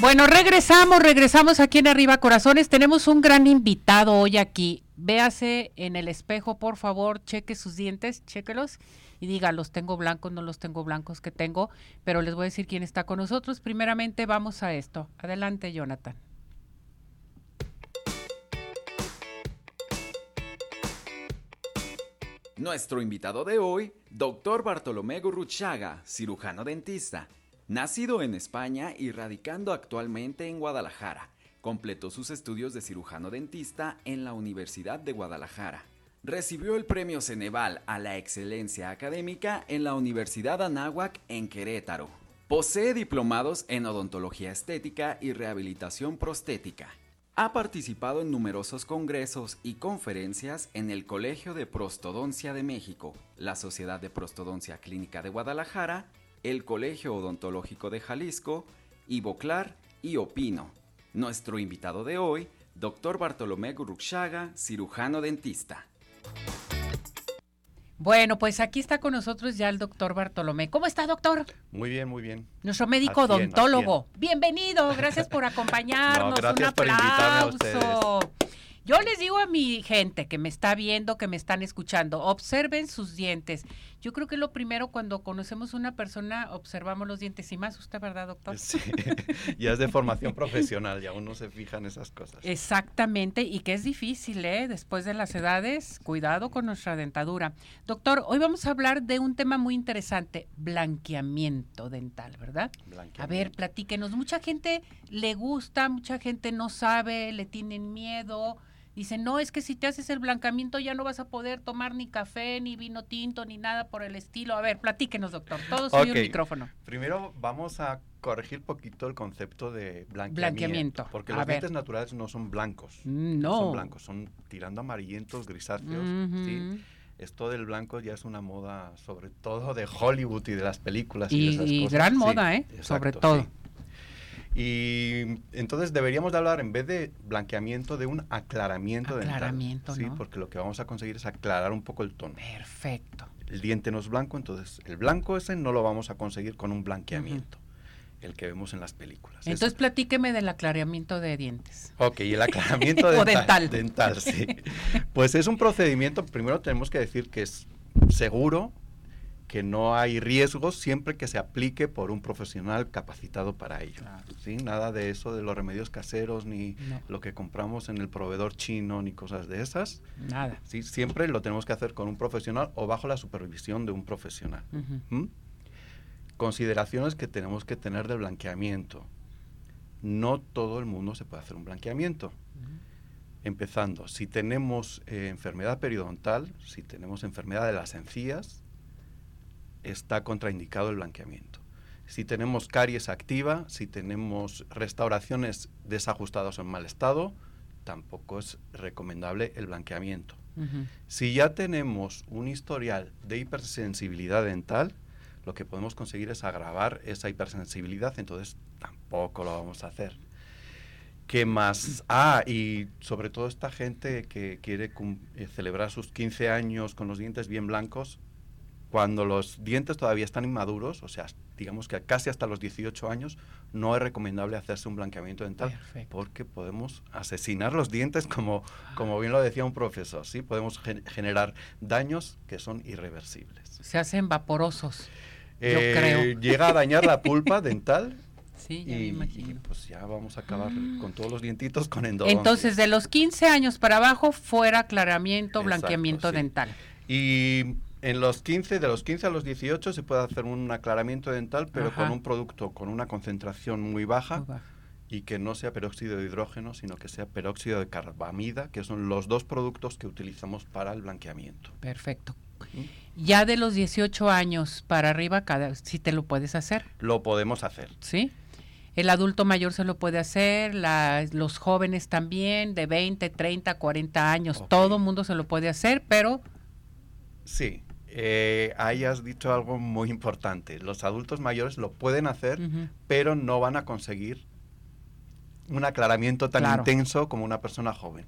Speaker 1: Bueno, regresamos, regresamos aquí en Arriba Corazones. Tenemos un gran invitado hoy aquí. Véase en el espejo, por favor, cheque sus dientes, chéquelos y diga, los tengo blancos, no los tengo blancos que tengo, pero les voy a decir quién está con nosotros. Primeramente vamos a esto. Adelante, Jonathan.
Speaker 7: Nuestro invitado de hoy, doctor Bartolomé Gurruchaga, cirujano dentista, nacido en España y radicando actualmente en Guadalajara. Completó sus estudios de cirujano dentista en la Universidad de Guadalajara. Recibió el premio Ceneval a la excelencia académica en la Universidad Anáhuac en Querétaro. Posee diplomados en odontología estética y rehabilitación prostética. Ha participado en numerosos congresos y conferencias en el Colegio de Prostodoncia de México, la Sociedad de Prostodoncia Clínica de Guadalajara, el Colegio Odontológico de Jalisco, Ivoclar y Opino. Nuestro invitado de hoy, Dr. Bartolomé Gurruchaga, cirujano dentista.
Speaker 1: Bueno, pues aquí está con nosotros ya el doctor Bartolomé. ¿Cómo está, doctor?
Speaker 8: Muy bien, muy bien.
Speaker 1: Nuestro médico odontólogo. Bienvenido, gracias por acompañarnos.
Speaker 8: gracias por invitarme a ustedes.
Speaker 1: Yo les digo a mi gente que me está viendo, que me están escuchando, observen sus dientes. Yo creo que lo primero cuando conocemos a una persona, observamos los dientes y más usted, ¿verdad, doctor?
Speaker 8: Sí, ya es de formación profesional, ya uno se fija en esas cosas.
Speaker 1: Exactamente, y que es difícil, ¿eh? Después de las edades, cuidado con nuestra dentadura. Doctor, hoy vamos a hablar de un tema muy interesante, blanqueamiento dental, ¿verdad? A ver, platíquenos. Mucha gente le gusta, mucha gente no sabe, le tienen miedo. Dicen, no, es que si te haces el blancamiento ya no vas a poder tomar ni café, ni vino tinto, ni nada por el estilo. A ver, platíquenos, doctor. Todo soy un micrófono.
Speaker 8: Primero vamos a corregir poquito el concepto de blanqueamiento. Porque los dientes naturales no son blancos.
Speaker 1: Mm, no.
Speaker 8: son blancos, son tirando amarillentos, grisáceos. Esto del blanco ya es una moda, sobre todo de Hollywood y de las películas. Y, esas
Speaker 1: y gran moda, ¿eh? sobre todo.
Speaker 8: Y entonces deberíamos de hablar, en vez de blanqueamiento, de un aclaramiento,
Speaker 1: aclaramiento
Speaker 8: dental. Sí, porque lo que vamos a conseguir es aclarar un poco el tono.
Speaker 1: Perfecto.
Speaker 8: El diente no es blanco, entonces el blanco ese no lo vamos a conseguir con un blanqueamiento. El que vemos en las películas.
Speaker 1: Entonces platíqueme del aclaramiento de dientes.
Speaker 8: Ok, el aclaramiento dental. dental, sí. Pues es un procedimiento, primero tenemos que decir que es seguro, que no hay riesgos siempre que se aplique por un profesional capacitado para ello. ¿sí? Nada de eso de los remedios caseros, ni lo que compramos en el proveedor chino, ni cosas de esas.
Speaker 1: Nada.
Speaker 8: ¿sí? Siempre lo tenemos que hacer con un profesional o bajo la supervisión de un profesional. ¿Mm? Consideraciones que tenemos que tener de blanqueamiento. No todo el mundo se puede hacer un blanqueamiento. Empezando, si tenemos eh, enfermedad periodontal, si tenemos enfermedad de las encías, está contraindicado el blanqueamiento. Si tenemos caries activa, si tenemos restauraciones desajustadas o en mal estado, tampoco es recomendable el blanqueamiento. Si ya tenemos un historial de hipersensibilidad dental, lo que podemos conseguir es agravar esa hipersensibilidad, entonces tampoco lo vamos a hacer. ¿Qué más? Ah, y sobre todo esta gente que quiere eh, celebrar sus 15 años con los dientes bien blancos, cuando los dientes todavía están inmaduros, o sea, digamos que casi hasta los 18 años, no es recomendable hacerse un blanqueamiento dental porque podemos asesinar los dientes, como, como bien lo decía un profesor, ¿sí? Podemos generar daños que son irreversibles.
Speaker 1: Se hacen vaporosos.
Speaker 8: Eh,
Speaker 1: creo.
Speaker 8: Llega a dañar la pulpa dental
Speaker 1: Sí, ya me
Speaker 8: y,
Speaker 1: imagino.
Speaker 8: y, pues ya vamos a acabar
Speaker 1: Ah.
Speaker 8: con todos los dientitos con endodoncia.
Speaker 1: Entonces, de los 15 años para abajo, fuera aclaramiento,
Speaker 8: Exacto,
Speaker 1: blanqueamiento
Speaker 8: sí.
Speaker 1: dental.
Speaker 8: Y en los 15, de los 15 a los 18 se puede hacer un aclaramiento dental, pero
Speaker 1: Ajá.
Speaker 8: con un producto con una concentración muy baja
Speaker 1: Muy
Speaker 8: y que no sea peróxido de hidrógeno, sino que sea peróxido de carbamida, que son los dos productos que utilizamos para el blanqueamiento.
Speaker 1: Perfecto. Ya de los 18 años para arriba, cada sí te lo puedes hacer,
Speaker 8: Lo podemos hacer.
Speaker 1: ¿sí? El adulto mayor se lo puede hacer, la- los jóvenes también, de 20, 30, 40 años,
Speaker 8: Ok.
Speaker 1: todo mundo se lo puede hacer, pero
Speaker 8: Sí, eh, ahí has dicho algo muy importante. Los adultos mayores lo pueden hacer, pero no van a conseguir un aclaramiento tan
Speaker 1: Claro.
Speaker 8: intenso como una persona joven.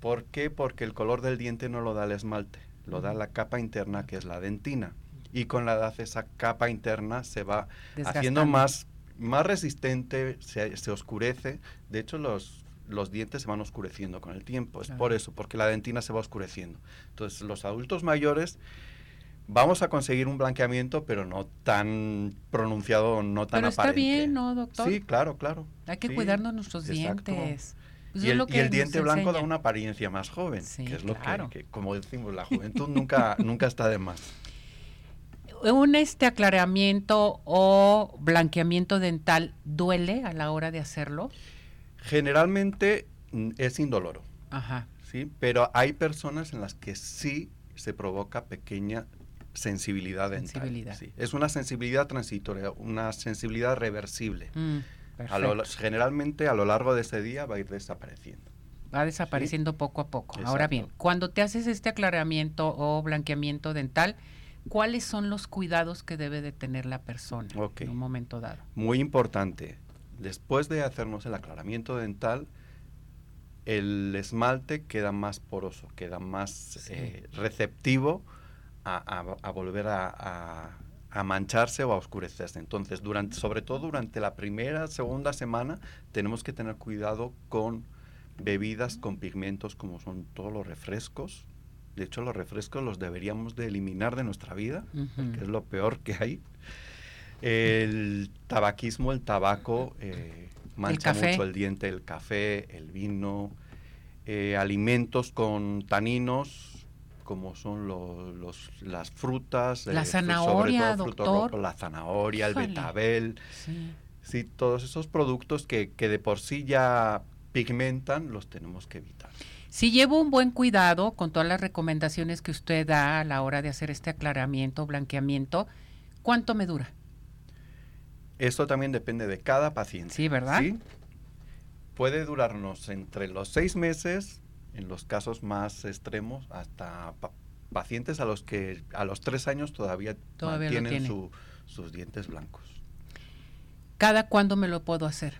Speaker 8: ¿Por qué? Porque el color del diente no lo da el esmalte, lo da la capa interna que es la dentina. Y con la edad esa capa interna se va haciendo más, más resistente, se, se oscurece. De hecho, los, los dientes se van oscureciendo con el tiempo. Es
Speaker 1: Claro.
Speaker 8: por eso, porque la dentina se va oscureciendo. Entonces, los adultos mayores vamos a conseguir un blanqueamiento, pero no tan pronunciado, no tan
Speaker 1: pero está
Speaker 8: aparente.
Speaker 1: bien, ¿no, doctor?
Speaker 8: Sí, claro, claro.
Speaker 1: Hay que
Speaker 8: Sí,
Speaker 1: cuidarnos nuestros
Speaker 8: exacto.
Speaker 1: dientes. Pues
Speaker 8: y el, y el diente blanco da
Speaker 1: enseñan.
Speaker 8: una apariencia más joven,
Speaker 1: Sí,
Speaker 8: que es lo que-
Speaker 1: claro.
Speaker 8: que, como decimos, la juventud nunca, nunca está de más.
Speaker 1: un este aclaramiento o blanqueamiento dental duele a la hora de hacerlo.
Speaker 8: Generalmente mm, es indoloro.
Speaker 1: Ajá.
Speaker 8: ¿sí? Pero hay personas en las que sí se provoca pequeña sensibilidad dental.
Speaker 1: Sensibilidad.
Speaker 8: sí. Es una sensibilidad transitoria, una sensibilidad reversible.
Speaker 1: Mm,
Speaker 8: A lo- generalmente a lo largo de ese día va a ir desapareciendo.
Speaker 1: Va desapareciendo poco a poco. Ahora bien, cuando te haces este aclaramiento o blanqueamiento dental, ¿cuáles son los cuidados que debe de tener la persona en un momento dado?
Speaker 8: Muy importante, después de hacernos el aclaramiento dental, el esmalte queda más poroso, queda más
Speaker 1: Sí.
Speaker 8: eh, receptivo a, a- a volver a, mancharse o a oscurecerse. Entonces, durante, sobre todo durante la primera, segunda semana, tenemos que tener cuidado con bebidas con pigmentos como son todos los refrescos. De hecho, los refrescos los deberíamos de eliminar de nuestra vida,
Speaker 1: Ujú.
Speaker 8: que es lo peor que hay. El tabaquismo, el tabaco, eh, mancha
Speaker 1: café.
Speaker 8: mucho el diente, el café, el vino, eh, alimentos con taninos, como son lo- los, las frutas.
Speaker 1: La
Speaker 8: eh, fru- sobre
Speaker 1: zanahoria,
Speaker 8: todo frutos
Speaker 1: doctor.
Speaker 8: rojos, la zanahoria,
Speaker 1: Híjole.
Speaker 8: el betabel,
Speaker 1: Sí.
Speaker 8: sí, todos esos productos que, que de por sí ya pigmentan, los tenemos que evitar.
Speaker 1: Si llevo un buen cuidado con todas las recomendaciones que usted da a la hora de hacer este aclaramiento, blanqueamiento, ¿cuánto me dura?
Speaker 8: Esto también depende de cada paciente.
Speaker 1: Sí, ¿verdad?
Speaker 8: ¿sí? Puede durarnos entre los seis meses, en los casos más extremos, hasta pa- pacientes a los que a los tres años todavía,
Speaker 1: Todavía
Speaker 8: mantienen
Speaker 1: tiene.
Speaker 8: su- sus dientes blancos.
Speaker 1: ¿Cada cuándo me lo puedo hacer?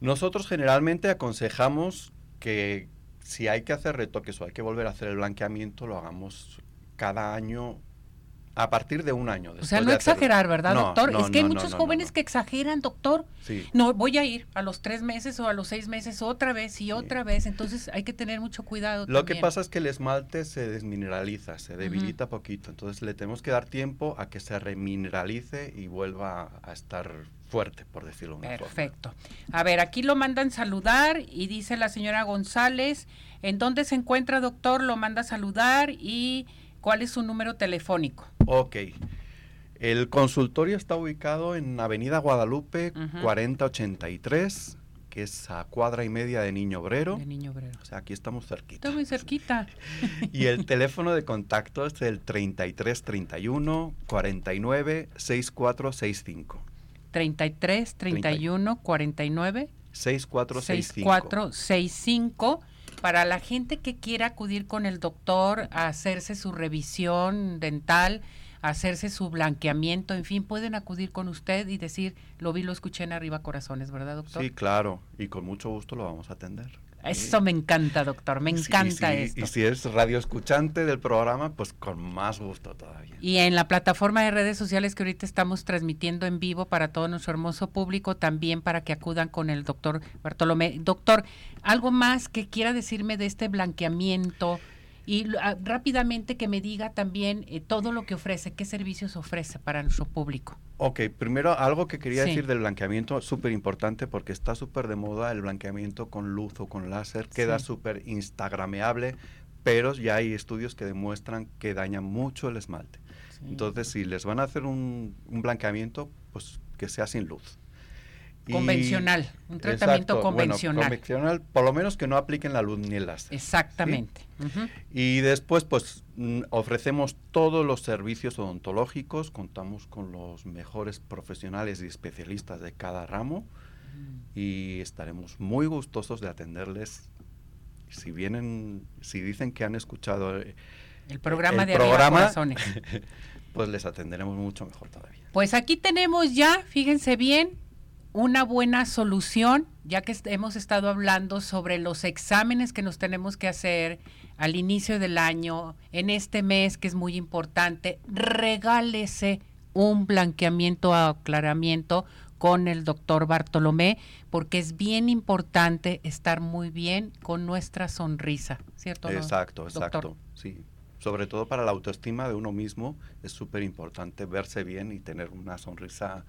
Speaker 8: Nosotros generalmente aconsejamos que si hay que hacer retoques o hay que volver a hacer el blanqueamiento, lo hagamos cada año a partir de un año.
Speaker 1: O sea, no exagerar, ¿verdad,
Speaker 8: No,
Speaker 1: doctor?
Speaker 8: no,
Speaker 1: es que hay
Speaker 8: no,
Speaker 1: muchos jóvenes que exageran, doctor.
Speaker 8: Sí.
Speaker 1: No, voy a ir a los tres meses o a los seis meses otra vez y otra vez. Entonces hay que tener mucho cuidado.
Speaker 8: Lo que pasa es que el esmalte se desmineraliza, se debilita poquito, entonces le tenemos que dar tiempo a que se remineralice y vuelva a, estar fuerte, por decirlo de forma.
Speaker 1: Perfecto. A ver, aquí lo mandan saludar y dice la señora González, ¿en dónde se encuentra, doctor? Lo manda saludar y cuál es su número telefónico.
Speaker 8: Ok. El consultorio está ubicado en Avenida Guadalupe
Speaker 1: Ujú.
Speaker 8: 4083, que es a cuadra y media de Niño Obrero.
Speaker 1: De Niño Obrero.
Speaker 8: O sea, aquí estamos cerquita.
Speaker 1: Está muy cerquita.
Speaker 8: Y el teléfono de contacto es el 3331 49 6465.
Speaker 1: 33 31 49
Speaker 8: 6465.
Speaker 1: 6465 para la gente que quiera acudir con el doctor a hacerse su revisión dental, a hacerse su blanqueamiento, en fin, pueden acudir con usted y decir, lo vi, lo escuché en arriba corazones, ¿verdad, doctor?
Speaker 8: Sí, claro, y con mucho gusto lo vamos a atender.
Speaker 1: Eso me encanta, doctor, me
Speaker 8: Sí,
Speaker 1: encanta
Speaker 8: sí,
Speaker 1: esto.
Speaker 8: Y si es radio escuchante del programa, pues con más gusto todavía.
Speaker 1: Y en la plataforma de redes sociales que ahorita estamos transmitiendo en vivo para todo nuestro hermoso público, también para que acudan con el doctor Bartolomé. Doctor, ¿algo más que quiera decirme de este blanqueamiento y ah, rápidamente que me diga también eh, todo lo que ofrece, qué servicios ofrece para nuestro público.
Speaker 8: Ok, primero algo que quería decir del blanqueamiento, súper importante porque está súper de moda el blanqueamiento con luz o con láser, queda súper instagrameable, pero ya hay estudios que demuestran que daña mucho el esmalte. Entonces, si les van a hacer un, blanqueamiento, pues que sea sin luz.
Speaker 1: Convencional, un tratamiento convencional.
Speaker 8: convencional, por lo menos que no apliquen la luz ni el láser.
Speaker 1: Exactamente.
Speaker 8: Y después, pues mm, ofrecemos todos los servicios odontológicos, contamos con los mejores profesionales y especialistas de cada ramo mm. y estaremos muy gustosos de atenderles. Si vienen, si dicen que han escuchado eh,
Speaker 1: el programa de programa,
Speaker 8: pues les atenderemos mucho mejor todavía.
Speaker 1: Pues aquí tenemos ya, fíjense bien, una buena solución, ya que hemos estado hablando sobre los exámenes que nos tenemos que hacer al inicio del año, en este mes que es muy importante, regálese un blanqueamiento o aclaramiento con el doctor Bartolomé, porque es bien importante estar muy bien con nuestra sonrisa, ¿cierto?
Speaker 8: Exacto, exacto, sí sobre todo para la autoestima de uno mismo, es súper importante verse bien y tener una sonrisa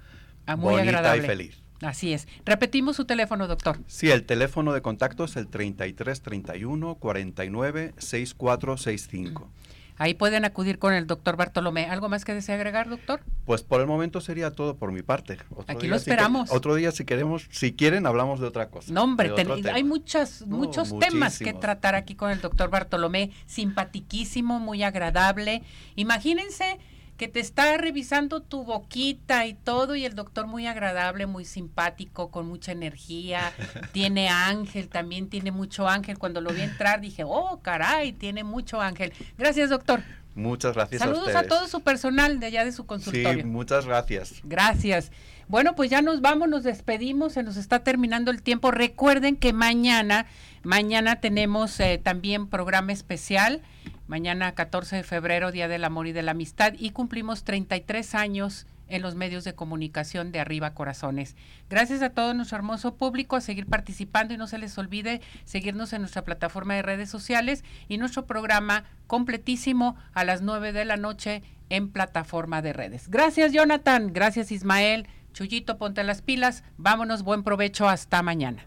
Speaker 8: ah, muy bonita agradable. y feliz.
Speaker 1: Así es. Repetimos su teléfono, doctor.
Speaker 8: Sí, el teléfono de contacto es el 3331 49 6465.
Speaker 1: Ahí pueden acudir con el doctor Bartolomé. ¿Algo más que desea agregar, doctor?
Speaker 8: Pues por el momento sería todo por mi parte.
Speaker 1: Aquí lo esperamos.
Speaker 8: otro día, si queremos, si quieren, hablamos de otra cosa.
Speaker 1: No, hombre, hay muchas, muchos temas que tratar aquí con el doctor Bartolomé. Simpatiquísimo, muy agradable. Imagínense que te está revisando tu boquita y todo y el doctor muy agradable, muy simpático, con mucha energía, tiene ángel, también tiene mucho ángel. Cuando lo vi entrar dije, oh, caray, tiene mucho ángel. Gracias, doctor.
Speaker 8: Muchas gracias
Speaker 1: Saludos
Speaker 8: a,
Speaker 1: todo su personal de allá de su consultorio.
Speaker 8: Sí, muchas gracias.
Speaker 1: Gracias. Bueno, pues ya nos vamos, nos despedimos, se nos está terminando el tiempo. Recuerden que mañana, mañana tenemos eh, también programa especial Mañana 14 de febrero, Día del Amor y de la Amistad, y cumplimos 33 años en los medios de comunicación de Arriba Corazones. Gracias a todo nuestro hermoso público a seguir participando y no se les olvide seguirnos en nuestra plataforma de redes sociales y nuestro programa completísimo a las 9 de la noche en plataforma de redes. Gracias Jonathan, gracias Ismael, Chuyito, ponte las pilas, vámonos, buen provecho, hasta mañana.